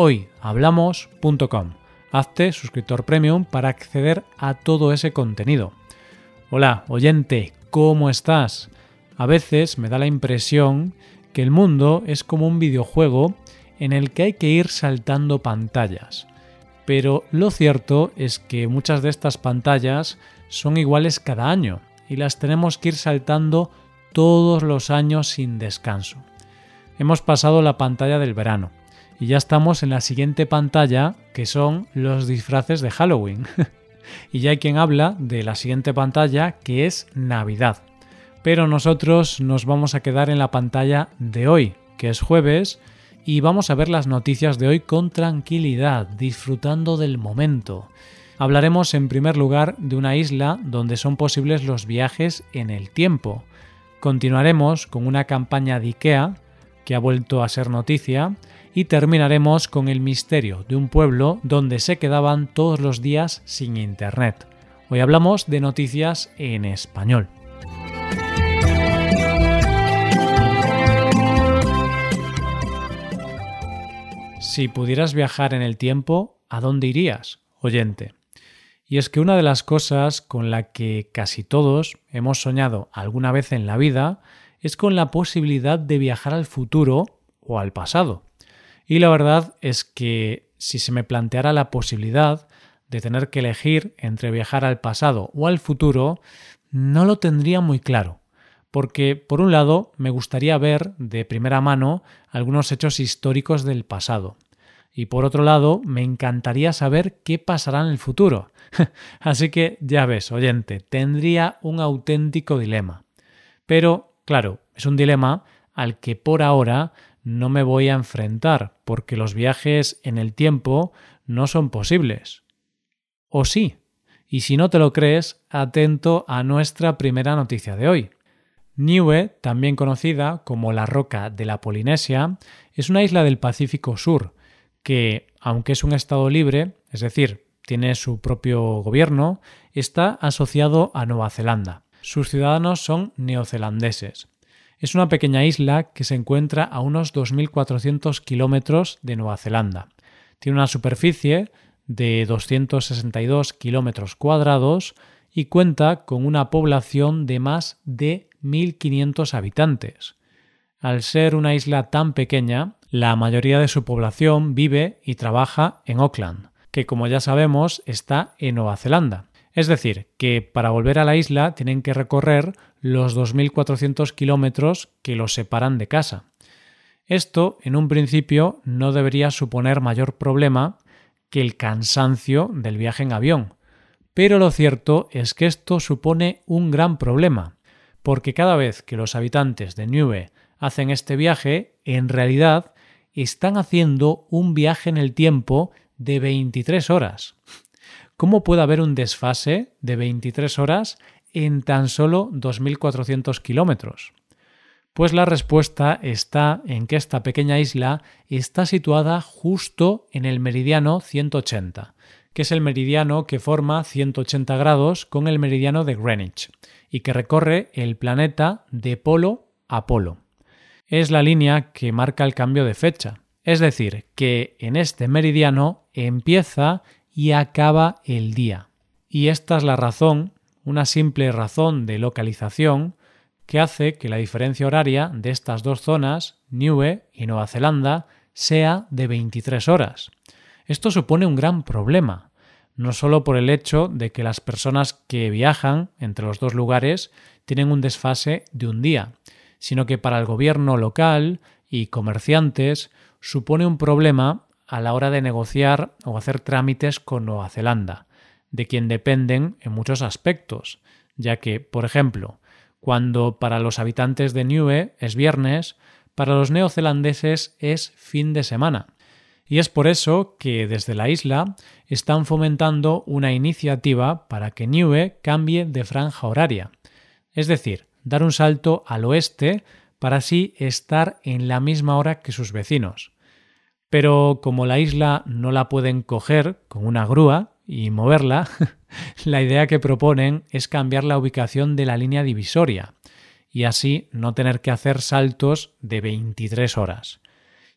hoyhablamos.com. Hazte suscriptor premium para acceder a todo ese contenido. Hola, oyente, ¿cómo estás? A veces me da la impresión que el mundo es como un videojuego en el que hay que ir saltando pantallas. Pero lo cierto es que muchas de estas pantallas son iguales cada año y las tenemos que ir saltando todos los años sin descanso. Hemos pasado la pantalla del verano y ya estamos en la siguiente pantalla que son los disfraces de Halloween. y ya hay quien habla de la siguiente pantalla que es Navidad. Pero nosotros nos vamos a quedar en la pantalla de hoy, que es jueves, y vamos a ver las noticias de hoy con tranquilidad, disfrutando del momento. Hablaremos en primer lugar de una isla donde son posibles los viajes en el tiempo. Continuaremos con una campaña de IKEA que ha vuelto a ser noticia y terminaremos con el misterio de un pueblo donde se quedaban todos los días sin internet. Hoy hablamos de noticias en español. Si pudieras viajar en el tiempo, ¿a dónde irías, oyente? Y es que una de las cosas con la que casi todos hemos soñado alguna vez en la vida es con la posibilidad de viajar al futuro o al pasado. Y la verdad es que si se me planteara la posibilidad de tener que elegir entre viajar al pasado o al futuro, no lo tendría muy claro. Porque, por un lado, me gustaría ver de primera mano algunos hechos históricos del pasado. Y por otro lado, me encantaría saber qué pasará en el futuro. Así que ya ves, oyente, tendría un auténtico dilema. Pero, claro, es un dilema al que por ahora no me voy a enfrentar, porque los viajes en el tiempo no son posibles. ¿O sí? Y si no te lo crees, atento a nuestra primera noticia de hoy. Niue, también conocida como la Roca de la Polinesia, es una isla del Pacífico Sur, que, aunque es un Estado libre, es decir, tiene su propio gobierno, está asociado a Nueva Zelanda. Sus ciudadanos son neozelandeses. Es una pequeña isla que se encuentra a unos 2.400 kilómetros de Nueva Zelanda. Tiene una superficie de 262 kilómetros cuadrados y cuenta con una población de más de 1.500 habitantes. Al ser una isla tan pequeña, la mayoría de su población vive y trabaja en Auckland, que como ya sabemos está en Nueva Zelanda. Es decir, que para volver a la isla tienen que recorrer los 2.400 kilómetros que los separan de casa. Esto, en un principio, no debería suponer mayor problema que el cansancio del viaje en avión. Pero lo cierto es que esto supone un gran problema, porque cada vez que los habitantes de Niue hacen este viaje, en realidad están haciendo un viaje en el tiempo de 23 horas. ¿Cómo puede haber un desfase de 23 horas en tan solo 2.400 kilómetros? Pues la respuesta está en que esta pequeña isla está situada justo en el meridiano 180, que es el meridiano que forma 180 grados con el meridiano de Greenwich y que recorre el planeta de polo a polo es la línea que marca el cambio de fecha. Es decir, que en este meridiano empieza y acaba el día. Y esta es la razón, una simple razón de localización, que hace que la diferencia horaria de estas dos zonas, Niue y Nueva Zelanda, sea de 23 horas. Esto supone un gran problema, no solo por el hecho de que las personas que viajan entre los dos lugares tienen un desfase de un día, sino que para el gobierno local y comerciantes supone un problema a la hora de negociar o hacer trámites con Nueva Zelanda, de quien dependen en muchos aspectos, ya que, por ejemplo, cuando para los habitantes de Niue es viernes, para los neozelandeses es fin de semana. Y es por eso que desde la isla están fomentando una iniciativa para que Niue cambie de franja horaria, es decir, dar un salto al oeste para así estar en la misma hora que sus vecinos. Pero como la isla no la pueden coger con una grúa y moverla, la idea que proponen es cambiar la ubicación de la línea divisoria y así no tener que hacer saltos de 23 horas.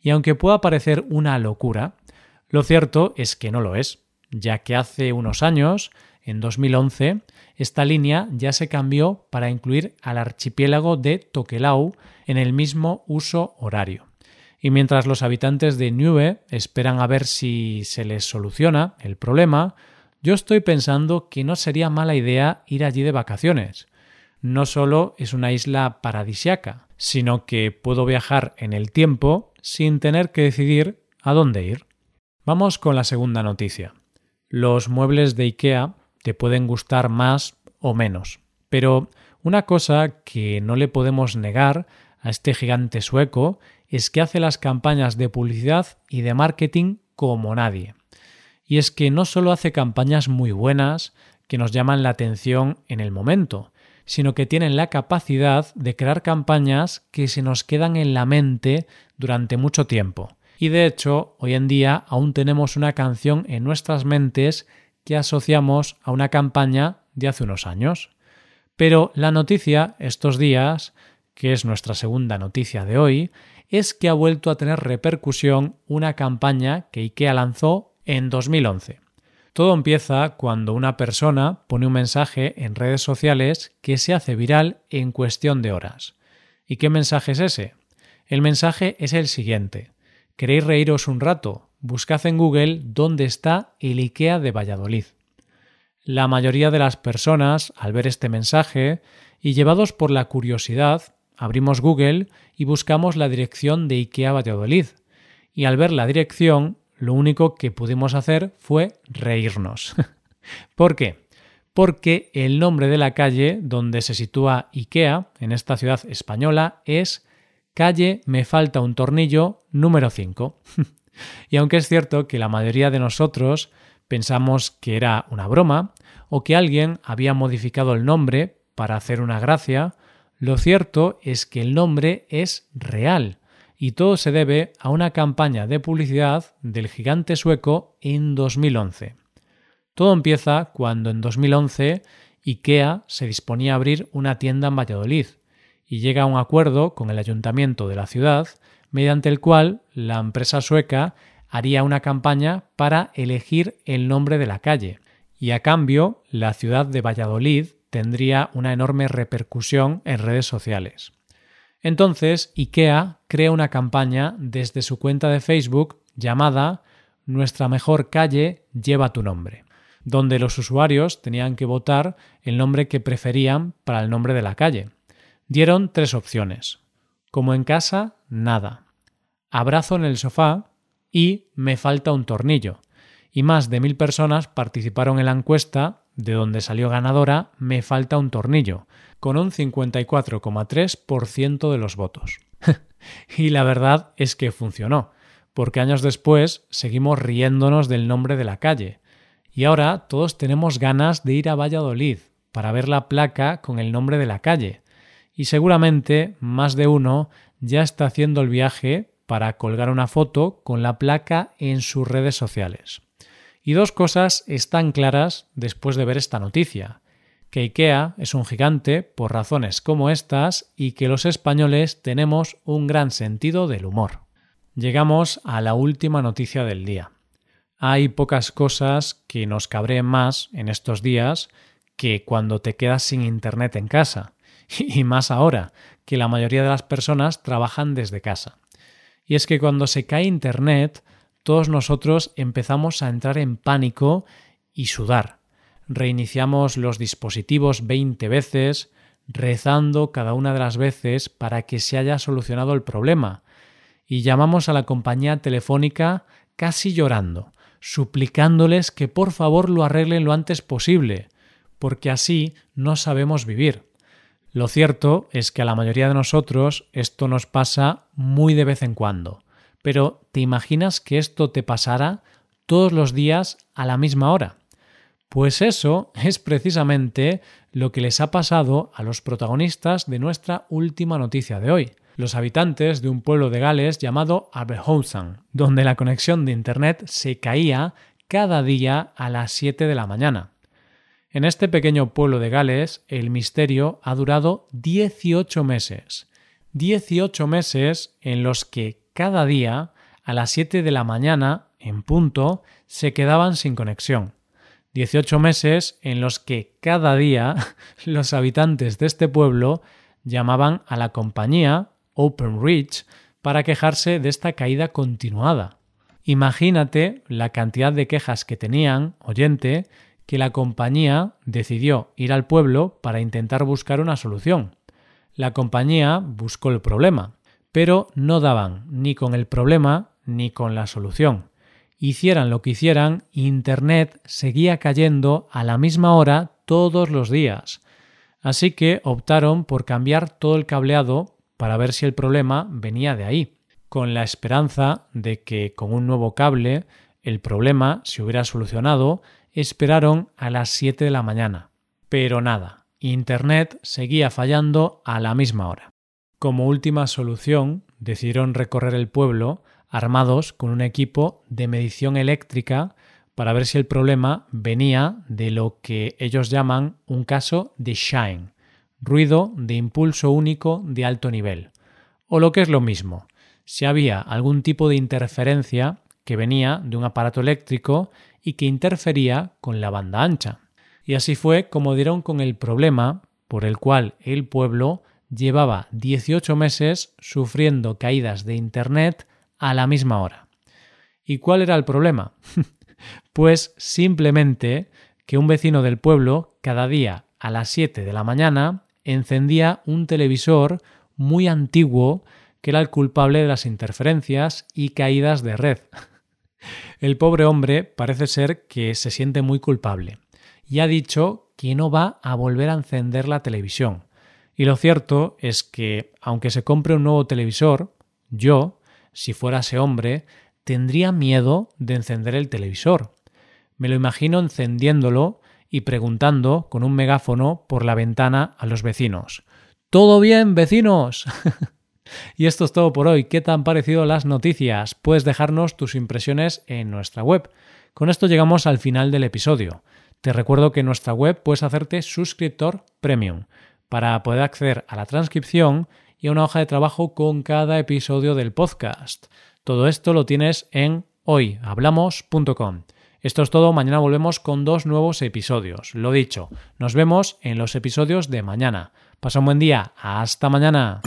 Y aunque pueda parecer una locura, lo cierto es que no lo es, ya que hace unos años, en 2011, esta línea ya se cambió para incluir al archipiélago de Tokelau en el mismo uso horario. Y mientras los habitantes de Niue esperan a ver si se les soluciona el problema, yo estoy pensando que no sería mala idea ir allí de vacaciones. No solo es una isla paradisiaca, sino que puedo viajar en el tiempo sin tener que decidir a dónde ir. Vamos con la segunda noticia. Los muebles de IKEA te pueden gustar más o menos, pero una cosa que no le podemos negar a este gigante sueco es que hace las campañas de publicidad y de marketing como nadie. Y es que no solo hace campañas muy buenas que nos llaman la atención en el momento, sino que tienen la capacidad de crear campañas que se nos quedan en la mente durante mucho tiempo. Y de hecho, hoy en día aún tenemos una canción en nuestras mentes que asociamos a una campaña de hace unos años. Pero la noticia estos días, que es nuestra segunda noticia de hoy, es que ha vuelto a tener repercusión una campaña que IKEA lanzó en 2011. Todo empieza cuando una persona pone un mensaje en redes sociales que se hace viral en cuestión de horas. ¿Y qué mensaje es ese? El mensaje es el siguiente. ¿Queréis reíros un rato? Buscad en Google dónde está el IKEA de Valladolid. La mayoría de las personas, al ver este mensaje, y llevados por la curiosidad, abrimos Google y buscamos la dirección de IKEA Valladolid. Y al ver la dirección, lo único que pudimos hacer fue reírnos. ¿Por qué? Porque el nombre de la calle donde se sitúa IKEA, en esta ciudad española, es calle Me falta un tornillo número 5. y aunque es cierto que la mayoría de nosotros pensamos que era una broma o que alguien había modificado el nombre para hacer una gracia, lo cierto es que el nombre es real y todo se debe a una campaña de publicidad del gigante sueco en 2011. Todo empieza cuando en 2011 IKEA se disponía a abrir una tienda en Valladolid y llega a un acuerdo con el ayuntamiento de la ciudad mediante el cual la empresa sueca haría una campaña para elegir el nombre de la calle y a cambio la ciudad de Valladolid tendría una enorme repercusión en redes sociales. Entonces, IKEA crea una campaña desde su cuenta de Facebook llamada Nuestra mejor calle lleva tu nombre, donde los usuarios tenían que votar el nombre que preferían para el nombre de la calle. Dieron tres opciones. Como en casa, nada. Abrazo en el sofá y me falta un tornillo. Y más de mil personas participaron en la encuesta de donde salió ganadora Me falta un tornillo, con un 54,3% de los votos. y la verdad es que funcionó, porque años después seguimos riéndonos del nombre de la calle. Y ahora todos tenemos ganas de ir a Valladolid para ver la placa con el nombre de la calle. Y seguramente más de uno ya está haciendo el viaje para colgar una foto con la placa en sus redes sociales. Y dos cosas están claras después de ver esta noticia que IKEA es un gigante por razones como estas y que los españoles tenemos un gran sentido del humor. Llegamos a la última noticia del día. Hay pocas cosas que nos cabreen más en estos días que cuando te quedas sin internet en casa, y más ahora, que la mayoría de las personas trabajan desde casa. Y es que cuando se cae internet, todos nosotros empezamos a entrar en pánico y sudar. Reiniciamos los dispositivos 20 veces, rezando cada una de las veces para que se haya solucionado el problema. Y llamamos a la compañía telefónica casi llorando, suplicándoles que por favor lo arreglen lo antes posible, porque así no sabemos vivir. Lo cierto es que a la mayoría de nosotros esto nos pasa muy de vez en cuando, Pero ¿te imaginas que esto te pasara todos los días a la misma hora? Pues eso es precisamente lo que les ha pasado a los protagonistas de nuestra última noticia de hoy, los habitantes de un pueblo de Gales llamado Aberhausen, donde la conexión de Internet se caía cada día a las 7 de la mañana. En este pequeño pueblo de Gales, el misterio ha durado 18 meses. 18 meses en los que cada día, a las 7 de la mañana, en punto, se quedaban sin conexión. 18 meses en los que cada día los habitantes de este pueblo llamaban a la compañía OpenReach para quejarse de esta caída continuada. Imagínate la cantidad de quejas que tenían, oyente, que la compañía decidió ir al pueblo para intentar buscar una solución. La compañía buscó el problema, pero no daban ni con el problema ni con la solución. Hicieran lo que hicieran, Internet seguía cayendo a la misma hora todos los días. Así que optaron por cambiar todo el cableado para ver si el problema venía de ahí, con la esperanza de que con un nuevo cable el problema se hubiera solucionado, esperaron a las 7 de la mañana. Pero nada, Internet seguía fallando a la misma hora. Como última solución, decidieron recorrer el pueblo armados con un equipo de medición eléctrica para ver si el problema venía de lo que ellos llaman un caso de shine, ruido de impulso único de alto nivel, o lo que es lo mismo, si había algún tipo de interferencia que venía de un aparato eléctrico y que interfería con la banda ancha. Y así fue como dieron con el problema por el cual el pueblo llevaba 18 meses sufriendo caídas de Internet a la misma hora. ¿Y cuál era el problema? pues simplemente que un vecino del pueblo cada día a las 7 de la mañana encendía un televisor muy antiguo que era el culpable de las interferencias y caídas de red. El pobre hombre parece ser que se siente muy culpable y ha dicho que no va a volver a encender la televisión. Y lo cierto es que, aunque se compre un nuevo televisor, yo, si fuera ese hombre, tendría miedo de encender el televisor. Me lo imagino encendiéndolo y preguntando con un megáfono por la ventana a los vecinos. ¿Todo bien, vecinos? y esto es todo por hoy. ¿Qué te han parecido las noticias? Puedes dejarnos tus impresiones en nuestra web. Con esto llegamos al final del episodio. Te recuerdo que en nuestra web puedes hacerte suscriptor premium para poder acceder a la transcripción y una hoja de trabajo con cada episodio del podcast. Todo esto lo tienes en hoyhablamos.com. Esto es todo, mañana volvemos con dos nuevos episodios. Lo dicho, nos vemos en los episodios de mañana. Pasa un buen día, hasta mañana.